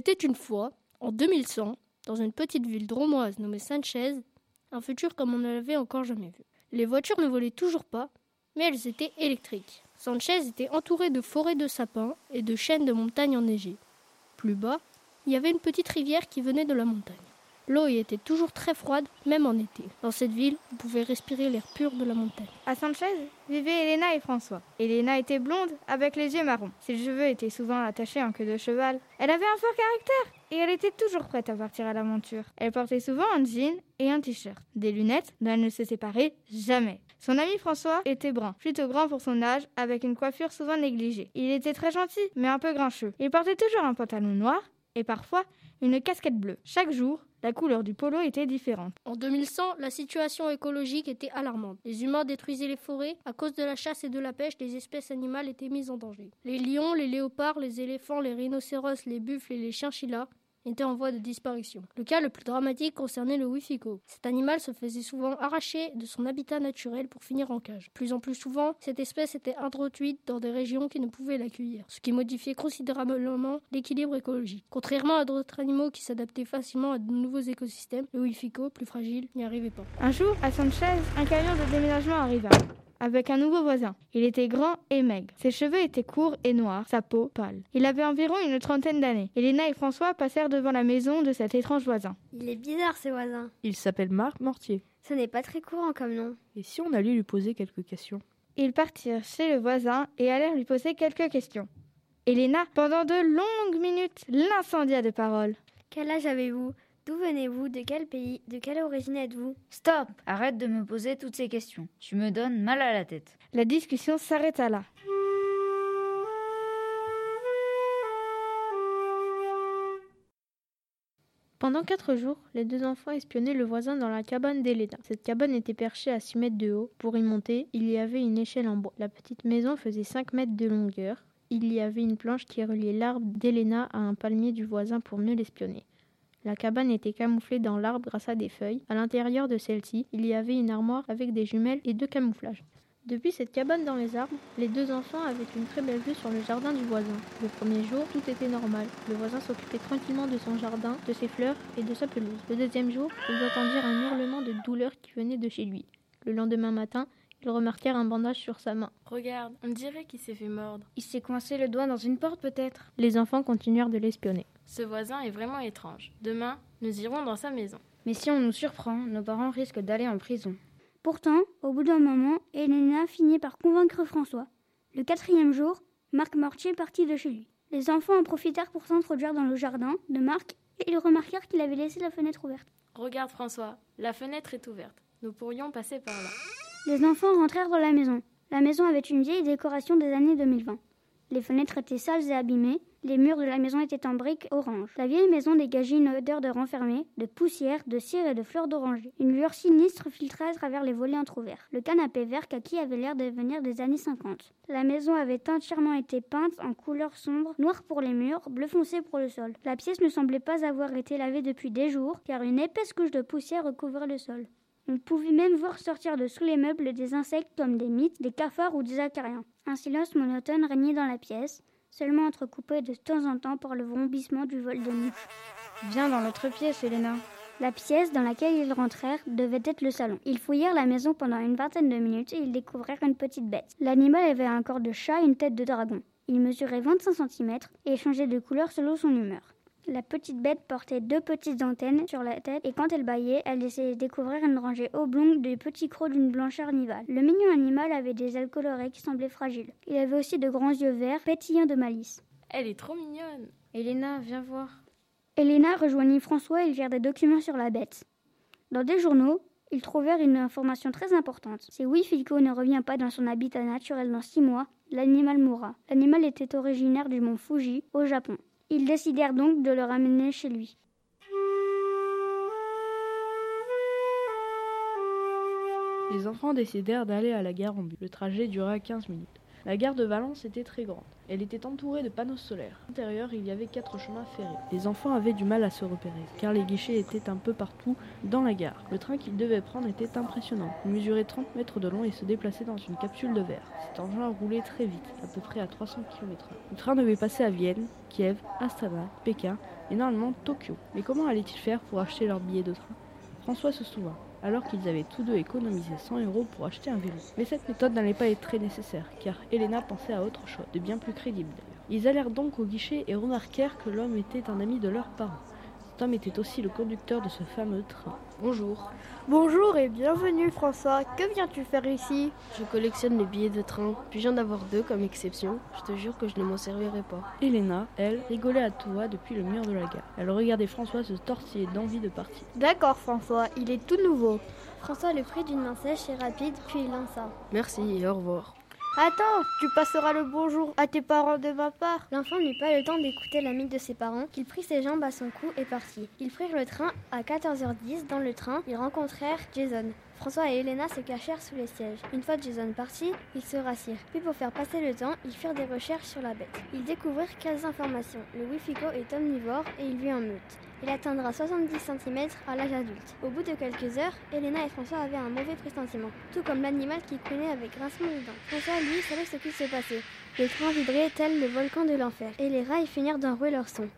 était une fois, en 2100, dans une petite ville dromoise nommée Sanchez, un futur comme on ne l'avait encore jamais vu. Les voitures ne volaient toujours pas, mais elles étaient électriques. Sanchez était entouré de forêts de sapins et de chaînes de montagnes enneigées. Plus bas, il y avait une petite rivière qui venait de la montagne. L'eau y était toujours très froide, même en été. Dans cette ville, on pouvait respirer l'air pur de la montagne. À Sanchez vivaient Elena et François. Elena était blonde, avec les yeux marrons. Ses cheveux étaient souvent attachés en queue de cheval. Elle avait un fort caractère et elle était toujours prête à partir à l'aventure. Elle portait souvent un jean et un t-shirt, des lunettes dont elle ne se séparait jamais. Son ami François était brun, plutôt grand pour son âge, avec une coiffure souvent négligée. Il était très gentil, mais un peu grincheux. Il portait toujours un pantalon noir et parfois une casquette bleue. Chaque jour, la couleur du polo était différente. En 2100, la situation écologique était alarmante. Les humains détruisaient les forêts. À cause de la chasse et de la pêche, les espèces animales étaient mises en danger. Les lions, les léopards, les éléphants, les rhinocéros, les buffles et les chinchillas était en voie de disparition. Le cas le plus dramatique concernait le wifiko. Cet animal se faisait souvent arracher de son habitat naturel pour finir en cage. Plus en plus souvent, cette espèce était introduite dans des régions qui ne pouvaient l'accueillir, ce qui modifiait considérablement l'équilibre écologique. Contrairement à d'autres animaux qui s'adaptaient facilement à de nouveaux écosystèmes, le wifiko, plus fragile, n'y arrivait pas. Un jour, à Sanchez, un camion de déménagement arriva avec un nouveau voisin. Il était grand et maigre. Ses cheveux étaient courts et noirs, sa peau pâle. Il avait environ une trentaine d'années. Elena et François passèrent devant la maison de cet étrange voisin. Il est bizarre ce voisin. Il s'appelle Marc Mortier. Ce n'est pas très courant comme nom. Et si on allait lui poser quelques questions? Ils partirent chez le voisin et allèrent lui poser quelques questions. Elena, pendant de longues minutes, l'incendia de paroles. Quel âge avez-vous? D'où venez-vous? De quel pays? De quelle origine êtes-vous? Stop Arrête de me poser toutes ces questions. Tu me donnes mal à la tête. La discussion s'arrêta là. Pendant quatre jours, les deux enfants espionnaient le voisin dans la cabane d'Elena. Cette cabane était perchée à six mètres de haut. Pour y monter, il y avait une échelle en bois. La petite maison faisait cinq mètres de longueur. Il y avait une planche qui reliait l'arbre d'Elena à un palmier du voisin pour mieux l'espionner. La cabane était camouflée dans l'arbre grâce à des feuilles. À l'intérieur de celle-ci, il y avait une armoire avec des jumelles et deux camouflages. Depuis cette cabane dans les arbres, les deux enfants avaient une très belle vue sur le jardin du voisin. Le premier jour, tout était normal. Le voisin s'occupait tranquillement de son jardin, de ses fleurs et de sa pelouse. Le deuxième jour, ils entendirent un hurlement de douleur qui venait de chez lui. Le lendemain matin, ils remarquèrent un bandage sur sa main. Regarde, on dirait qu'il s'est fait mordre. Il s'est coincé le doigt dans une porte peut-être. Les enfants continuèrent de l'espionner. Ce voisin est vraiment étrange. Demain, nous irons dans sa maison. Mais si on nous surprend, nos parents risquent d'aller en prison. Pourtant, au bout d'un moment, Elena finit par convaincre François. Le quatrième jour, Marc Mortier partit de chez lui. Les enfants en profitèrent pour s'introduire dans le jardin de Marc et ils remarquèrent qu'il avait laissé la fenêtre ouverte. Regarde François, la fenêtre est ouverte. Nous pourrions passer par là. Les enfants rentrèrent dans la maison. La maison avait une vieille décoration des années 2020. Les fenêtres étaient sales et abîmées, les murs de la maison étaient en briques orange. La vieille maison dégageait une odeur de renfermé, de poussière, de cire et de fleurs d'oranger. Une lueur sinistre filtrait à travers les volets entr'ouverts. Le canapé vert kaki avait l'air de venir des années 50. La maison avait entièrement été peinte en couleur sombre, noir pour les murs, bleu foncé pour le sol. La pièce ne semblait pas avoir été lavée depuis des jours, car une épaisse couche de poussière recouvrait le sol. On pouvait même voir sortir de sous les meubles des insectes comme des mythes, des cafards ou des acariens. Un silence monotone régnait dans la pièce, seulement entrecoupé de temps en temps par le vrombissement du vol de nuit. Viens dans notre pièce, Elena. La pièce dans laquelle ils rentrèrent devait être le salon. Ils fouillèrent la maison pendant une vingtaine de minutes et ils découvrirent une petite bête. L'animal avait un corps de chat et une tête de dragon. Il mesurait 25 cm et changeait de couleur selon son humeur. La petite bête portait deux petites antennes sur la tête et quand elle bâillait, elle laissait découvrir une rangée oblongue de petits crocs d'une blancheur nivale. Le mignon animal avait des ailes colorées qui semblaient fragiles. Il avait aussi de grands yeux verts, pétillants de malice. Elle est trop mignonne. Elena, viens voir. Elena rejoignit François et ils virent des documents sur la bête. Dans des journaux, ils trouvèrent une information très importante. Si Wifiko ne revient pas dans son habitat naturel dans six mois, l'animal mourra. L'animal était originaire du mont Fuji, au Japon. Ils décidèrent donc de le ramener chez lui. Les enfants décidèrent d'aller à la gare en bus. Le trajet dura 15 minutes. La gare de Valence était très grande. Elle était entourée de panneaux solaires. À l'intérieur, il y avait quatre chemins ferrés. Les enfants avaient du mal à se repérer, car les guichets étaient un peu partout dans la gare. Le train qu'ils devaient prendre était impressionnant. Il mesurait 30 mètres de long et se déplaçait dans une capsule de verre. Cet engin roulait très vite, à peu près à 300 km/h. Le train devait passer à Vienne, Kiev, Astana, Pékin et normalement Tokyo. Mais comment allaient-ils faire pour acheter leur billet de train? François se souvint alors qu'ils avaient tous deux économisé 100 euros pour acheter un vélo. Mais cette méthode n'allait pas être très nécessaire, car Elena pensait à autre chose, de bien plus crédible d'ailleurs. Ils allèrent donc au guichet et remarquèrent que l'homme était un ami de leurs parents. Cet homme était aussi le conducteur de ce fameux train. Bonjour. Bonjour et bienvenue François. Que viens-tu faire ici? Je collectionne les billets de train. Puis-je en avoir deux comme exception Je te jure que je ne m'en servirai pas. Elena, elle, rigolait à toi depuis le mur de la gare. Elle regardait François se tortiller d'envie de partir. D'accord François, il est tout nouveau. François le prit d'une main sèche et rapide, puis il lança. Merci et au revoir. Attends, tu passeras le bonjour à tes parents de ma part. L'enfant n'eut pas le temps d'écouter l'ami de ses parents, qu'il prit ses jambes à son cou et partit. Ils prirent le train à 14h10. Dans le train, ils rencontrèrent Jason. François et Elena se cachèrent sous les sièges. Une fois Jason parti, ils se rassirent. Puis pour faire passer le temps, ils firent des recherches sur la bête. Ils découvrirent 15 informations. Le Wifico est omnivore et il vit en meute. Il atteindra 70 cm à l'âge adulte. Au bout de quelques heures, Elena et François avaient un mauvais pressentiment, tout comme l'animal qui couinait avec grincement de dents. François, lui, savait ce qui se passait. Le train vibrait tel le volcan de l'enfer, et les rails finirent d'enrouer leur son.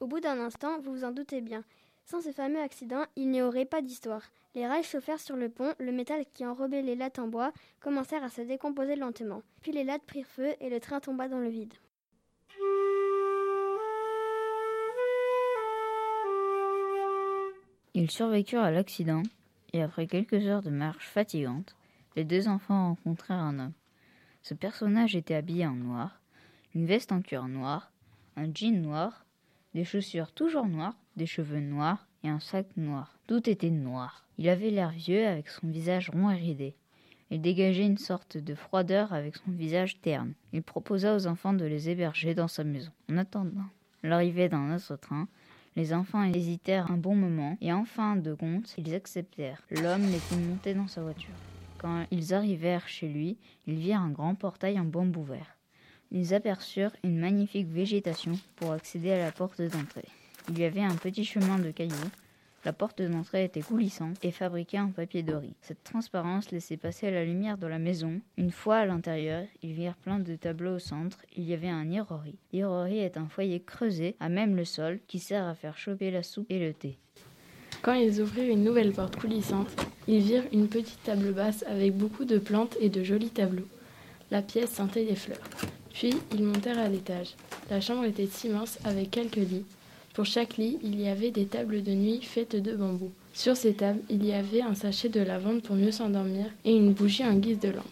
Au bout d'un instant, vous vous en doutez bien, sans ce fameux accident, il n'y aurait pas d'histoire. Les rails chauffèrent sur le pont, le métal qui enrobait les lattes en bois commencèrent à se décomposer lentement. Puis les lattes prirent feu et le train tomba dans le vide. Ils survécurent à l'accident et après quelques heures de marche fatigante, les deux enfants rencontrèrent un homme. Ce personnage était habillé en noir, une veste en cuir noir, un jean noir, des chaussures toujours noires, des cheveux noirs et un sac noir. Tout était noir. Il avait l'air vieux avec son visage rond et ridé. Il dégageait une sorte de froideur avec son visage terne. Il proposa aux enfants de les héberger dans sa maison. En attendant l'arrivée d'un autre train, les enfants hésitèrent un bon moment et en fin de compte, ils acceptèrent. L'homme les fit monter dans sa voiture. Quand ils arrivèrent chez lui, ils virent un grand portail en bambou vert. Ils aperçurent une magnifique végétation pour accéder à la porte d'entrée. Il y avait un petit chemin de cailloux. La porte d'entrée était coulissante et fabriquée en papier de riz. Cette transparence laissait passer la lumière de la maison. Une fois à l'intérieur, ils virent plein de tableaux au centre. Il y avait un irori. L'irori est un foyer creusé à même le sol qui sert à faire chauffer la soupe et le thé. Quand ils ouvrirent une nouvelle porte coulissante, ils virent une petite table basse avec beaucoup de plantes et de jolis tableaux. La pièce sentait les fleurs. Puis ils montèrent à l'étage. La chambre était immense avec quelques lits. Pour chaque lit, il y avait des tables de nuit faites de bambou. Sur ces tables, il y avait un sachet de lavande pour mieux s'endormir et une bougie en guise de lampe.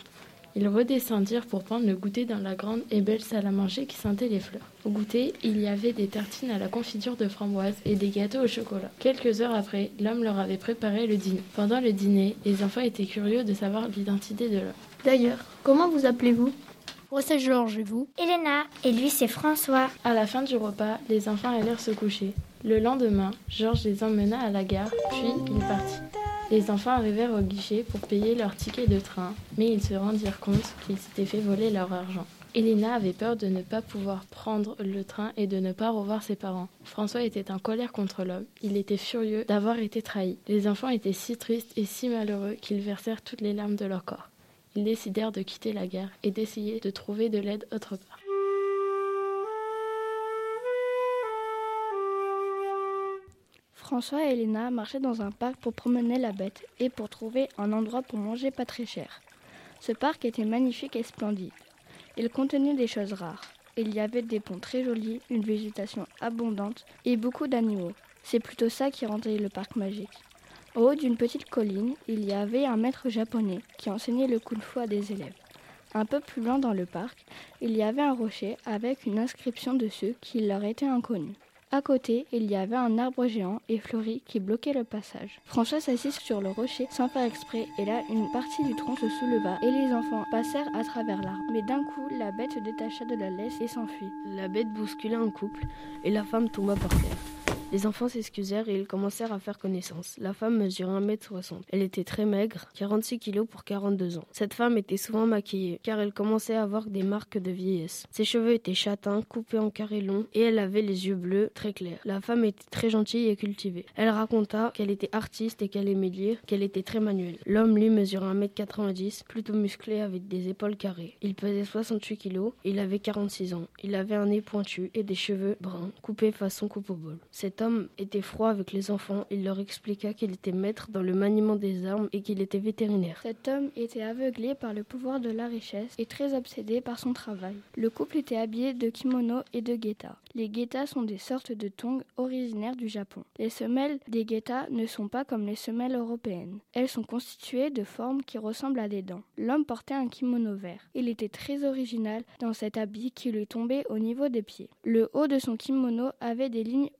Ils redescendirent pour prendre le goûter dans la grande et belle salle à manger qui sentait les fleurs. Au goûter, il y avait des tartines à la confiture de framboise et des gâteaux au chocolat. Quelques heures après, l'homme leur avait préparé le dîner. Pendant le dîner, les enfants étaient curieux de savoir l'identité de l'homme. D'ailleurs, comment vous appelez-vous? Moi, c'est Georges, et vous Elena, et lui c'est François. À la fin du repas, les enfants allèrent se coucher. Le lendemain, Georges les emmena à la gare, puis il partit. Les enfants arrivèrent au guichet pour payer leur ticket de train, mais ils se rendirent compte qu'ils s'étaient fait voler leur argent. Elena avait peur de ne pas pouvoir prendre le train et de ne pas revoir ses parents. François était en colère contre l'homme. Il était furieux d'avoir été trahi. Les enfants étaient si tristes et si malheureux qu'ils versèrent toutes les larmes de leur corps. Ils décidèrent de quitter la gare et d'essayer de trouver de l'aide autre part. François et Elena marchaient dans un parc pour promener la bête et pour trouver un endroit pour manger pas très cher. Ce parc était magnifique et splendide. Il contenait des choses rares. Il y avait des ponts très jolis, une végétation abondante et beaucoup d'animaux. C'est plutôt ça qui rendait le parc magique. Au haut d'une petite colline, il y avait un maître japonais qui enseignait le kung-fu à des élèves. Un peu plus loin dans le parc, il y avait un rocher avec une inscription dessus qui leur était inconnue. À côté, il y avait un arbre géant et fleuri qui bloquait le passage. François s'assit sur le rocher sans faire exprès et là, une partie du tronc se souleva et les enfants passèrent à travers l'arbre. Mais d'un coup, la bête se détacha de la laisse et s'enfuit. La bête bouscula un couple et la femme tomba par terre. Les enfants s'excusèrent et ils commencèrent à faire connaissance. La femme mesurait 1m60. Elle était très maigre, 46 kg pour 42 ans. Cette femme était souvent maquillée, car elle commençait à avoir des marques de vieillesse. Ses cheveux étaient châtains, coupés en carrés longs, et elle avait les yeux bleus très clairs. La femme était très gentille et cultivée. Elle raconta qu'elle était artiste et qu'elle aimait lire, qu'elle était très manuelle. L'homme, lui, mesurait 1m90, plutôt musclé avec des épaules carrées. Il pesait 68 kg, il avait 46 ans. Il avait un nez pointu et des cheveux bruns, coupés façon coupe au bol. Était froid avec les enfants, il leur expliqua qu'il était maître dans le maniement des armes et qu'il était vétérinaire. Cet homme était aveuglé par le pouvoir de la richesse et très obsédé par son travail. Le couple était habillé de kimono et de guetta. Les guettas sont des sortes de tongs originaires du Japon. Les semelles des guettas ne sont pas comme les semelles européennes. Elles sont constituées de formes qui ressemblent à des dents. L'homme portait un kimono vert. Il était très original dans cet habit qui lui tombait au niveau des pieds. Le haut de son kimono avait des lignes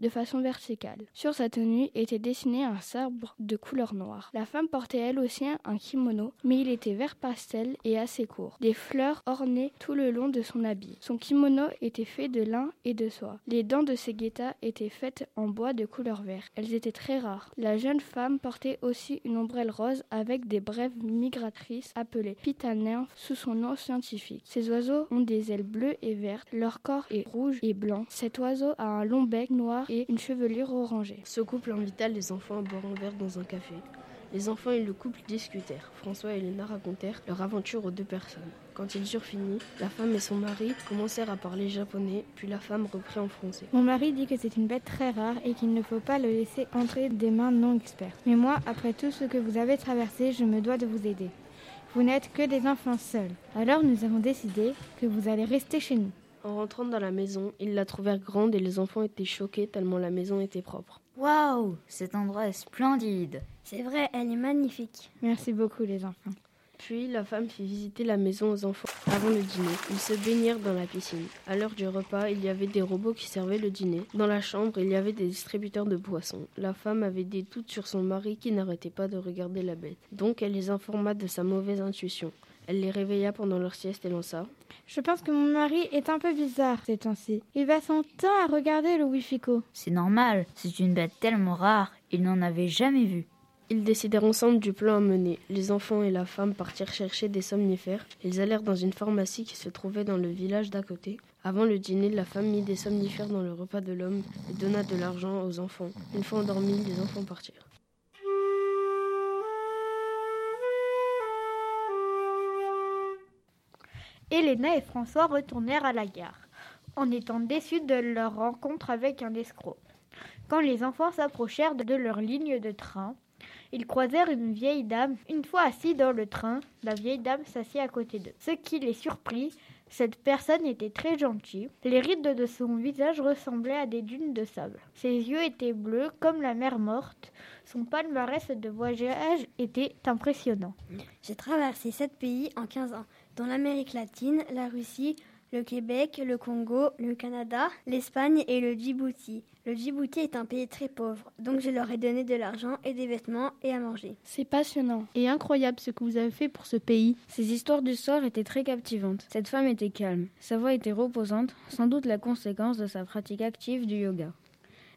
de façon verticale. Sur sa tenue était dessiné un sabre de couleur noire. La femme portait elle aussi un kimono, mais il était vert pastel et assez court. Des fleurs ornaient tout le long de son habit. Son kimono était fait de lin et de soie. Les dents de ses guettas étaient faites en bois de couleur vert. Elles étaient très rares. La jeune femme portait aussi une ombrelle rose avec des brèves migratrices appelées pitanymphes sous son nom scientifique. Ces oiseaux ont des ailes bleues et vertes. Leur corps est rouge et blanc. Cet oiseau a un long bec noir et une chevelure orangée. Ce couple invita les enfants à boire un verre dans un café. Les enfants et le couple discutèrent. François et Elena racontèrent leur aventure aux deux personnes. Quand ils eurent fini, la femme et son mari commencèrent à parler japonais, puis la femme reprit en français. Mon mari dit que c'est une bête très rare et qu'il ne faut pas le laisser entrer des mains non expertes. Mais moi, après tout ce que vous avez traversé, je me dois de vous aider. Vous n'êtes que des enfants seuls. Alors nous avons décidé que vous allez rester chez nous. En rentrant dans la maison, ils la trouvèrent grande et les enfants étaient choqués tellement la maison était propre. Waouh, cet endroit est splendide. C'est vrai, elle est magnifique. Merci beaucoup les enfants. Puis la femme fit visiter la maison aux enfants avant le dîner. Ils se baignèrent dans la piscine. À l'heure du repas, il y avait des robots qui servaient le dîner. Dans la chambre, il y avait des distributeurs de boissons. La femme avait des doutes sur son mari qui n'arrêtait pas de regarder la bête. Donc elle les informa de sa mauvaise intuition. Elle les réveilla pendant leur sieste et lança. Je pense que mon mari est un peu bizarre ces temps-ci. Il va son temps à regarder le Wifico. C'est normal, c'est une bête tellement rare, il n'en avait jamais vu. Ils décidèrent ensemble du plan à mener. Les enfants et la femme partirent chercher des somnifères. Ils allèrent dans une pharmacie qui se trouvait dans le village d'à côté. Avant le dîner, la femme mit des somnifères dans le repas de l'homme et donna de l'argent aux enfants. Une fois endormis, les enfants partirent. Elena et François retournèrent à la gare, en étant déçus de leur rencontre avec un escroc. Quand les enfants s'approchèrent de leur ligne de train, ils croisèrent une vieille dame. Une fois assis dans le train, la vieille dame s'assit à côté d'eux. Ce qui les surprit, cette personne était très gentille. Les rides de son visage ressemblaient à des dunes de sable. Ses yeux étaient bleus comme la mer morte. Son palmarès de voyage était impressionnant. J'ai traversé sept pays en 15 ans, dont l'Amérique latine, la Russie, le Québec, le Congo, le Canada, l'Espagne et le Djibouti. Le Djibouti est un pays très pauvre, donc je leur ai donné de l'argent et des vêtements et à manger. C'est passionnant. Et incroyable ce que vous avez fait pour ce pays. Ces histoires du sort étaient très captivantes. Cette femme était calme, sa voix était reposante, sans doute la conséquence de sa pratique active du yoga.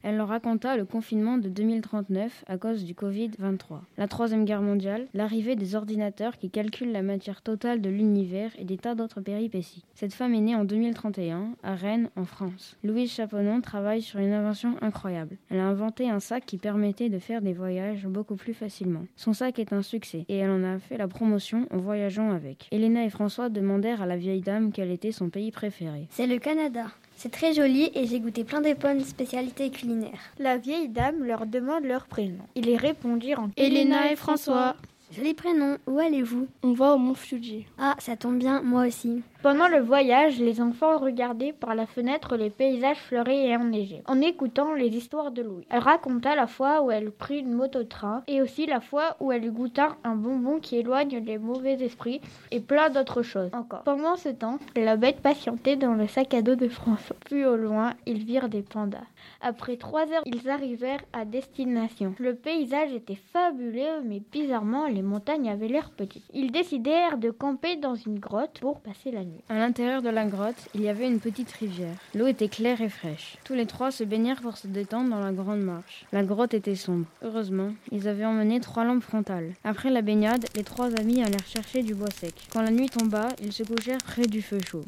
Elle leur raconta le confinement de 2039 à cause du Covid-23, la Troisième Guerre mondiale, l'arrivée des ordinateurs qui calculent la matière totale de l'univers et des tas d'autres péripéties. Cette femme est née en 2031 à Rennes, en France. Louise Chaponon travaille sur une invention incroyable. Elle a inventé un sac qui permettait de faire des voyages beaucoup plus facilement. Son sac est un succès et elle en a fait la promotion en voyageant avec. Elena et François demandèrent à la vieille dame quel était son pays préféré. C'est le Canada. C'est très joli et j'ai goûté plein de bonnes spécialités culinaires. La vieille dame leur demande leur prénom. Ils y répondirent en Elena et François. Joli prénom, où allez-vous? On va au mont Fuji. Ah, ça tombe bien, moi aussi. Pendant le voyage, les enfants regardaient par la fenêtre les paysages fleuris et enneigés, en écoutant les histoires de Louis. Elle raconta la fois où elle prit une moto-train et aussi la fois où elle goûta un bonbon qui éloigne les mauvais esprits et plein d'autres choses encore. Pendant ce temps, la bête patientait dans le sac à dos de François. Puis au loin, ils virent des pandas. Après trois heures, ils arrivèrent à destination. Le paysage était fabuleux, mais bizarrement, les montagnes avaient l'air petites. Ils décidèrent de camper dans une grotte pour passer la nuit. À l'intérieur de la grotte, il y avait une petite rivière. L'eau était claire et fraîche. Tous les trois se baignèrent pour se détendre dans la grande marche. La grotte était sombre. Heureusement, ils avaient emmené trois lampes frontales. Après la baignade, les trois amis allèrent chercher du bois sec. Quand la nuit tomba, ils se couchèrent près du feu chaud.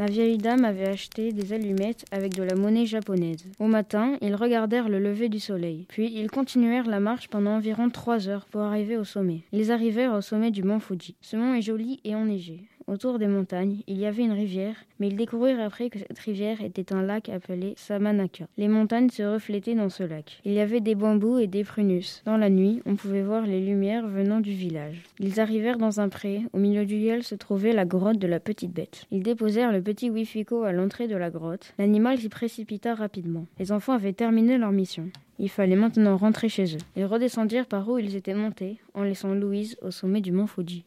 La vieille dame avait acheté des allumettes avec de la monnaie japonaise. Au matin, ils regardèrent le lever du soleil. Puis ils continuèrent la marche pendant environ trois heures pour arriver au sommet. Ils arrivèrent au sommet du mont Fuji. Ce mont est joli et enneigé. Autour des montagnes, il y avait une rivière, mais ils découvrirent après que cette rivière était un lac appelé Samanaka. Les montagnes se reflétaient dans ce lac. Il y avait des bambous et des prunus. Dans la nuit, on pouvait voir les lumières venant du village. Ils arrivèrent dans un pré, au milieu duquel se trouvait la grotte de la petite bête. Ils déposèrent le petit Wifiko à l'entrée de la grotte. L'animal s'y précipita rapidement. Les enfants avaient terminé leur mission. Il fallait maintenant rentrer chez eux. Ils redescendirent par où ils étaient montés, en laissant Louise au sommet du mont Fuji.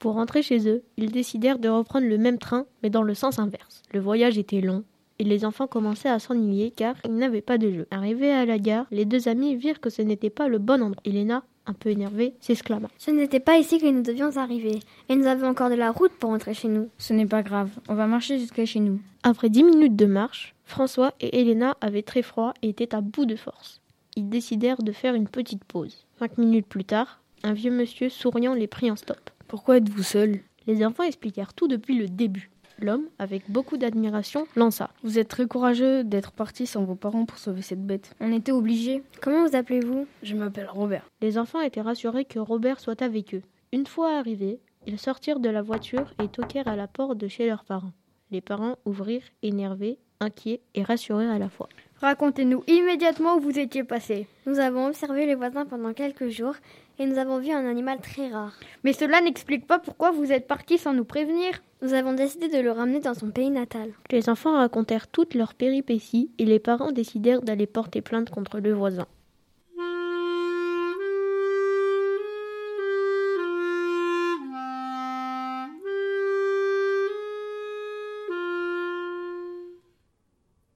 Pour rentrer chez eux, ils décidèrent de reprendre le même train, mais dans le sens inverse. Le voyage était long, et les enfants commençaient à s'ennuyer car ils n'avaient pas de jeu. Arrivés à la gare, les deux amis virent que ce n'était pas le bon endroit. Elena, un peu énervée, s'exclama. Ce n'était pas ici que nous devions arriver, et nous avons encore de la route pour rentrer chez nous. Ce n'est pas grave, on va marcher jusqu'à chez nous. Après dix minutes de marche, François et Elena avaient très froid et étaient à bout de force. Ils décidèrent de faire une petite pause. Cinq minutes plus tard, un vieux monsieur souriant les prit en stop. Pourquoi êtes-vous seul? Les enfants expliquèrent tout depuis le début. L'homme, avec beaucoup d'admiration, lança. Vous êtes très courageux d'être parti sans vos parents pour sauver cette bête. On était obligés. Comment vous appelez-vous? Je m'appelle Robert. Les enfants étaient rassurés que Robert soit avec eux. Une fois arrivés, ils sortirent de la voiture et toquèrent à la porte de chez leurs parents. Les parents ouvrirent, énervés, inquiets et rassurés à la fois. Racontez-nous immédiatement où vous étiez passé. Nous avons observé les voisins pendant quelques jours et nous avons vu un animal très rare. Mais cela n'explique pas pourquoi vous êtes parti sans nous prévenir. Nous avons décidé de le ramener dans son pays natal. Les enfants racontèrent toutes leurs péripéties et les parents décidèrent d'aller porter plainte contre le voisin.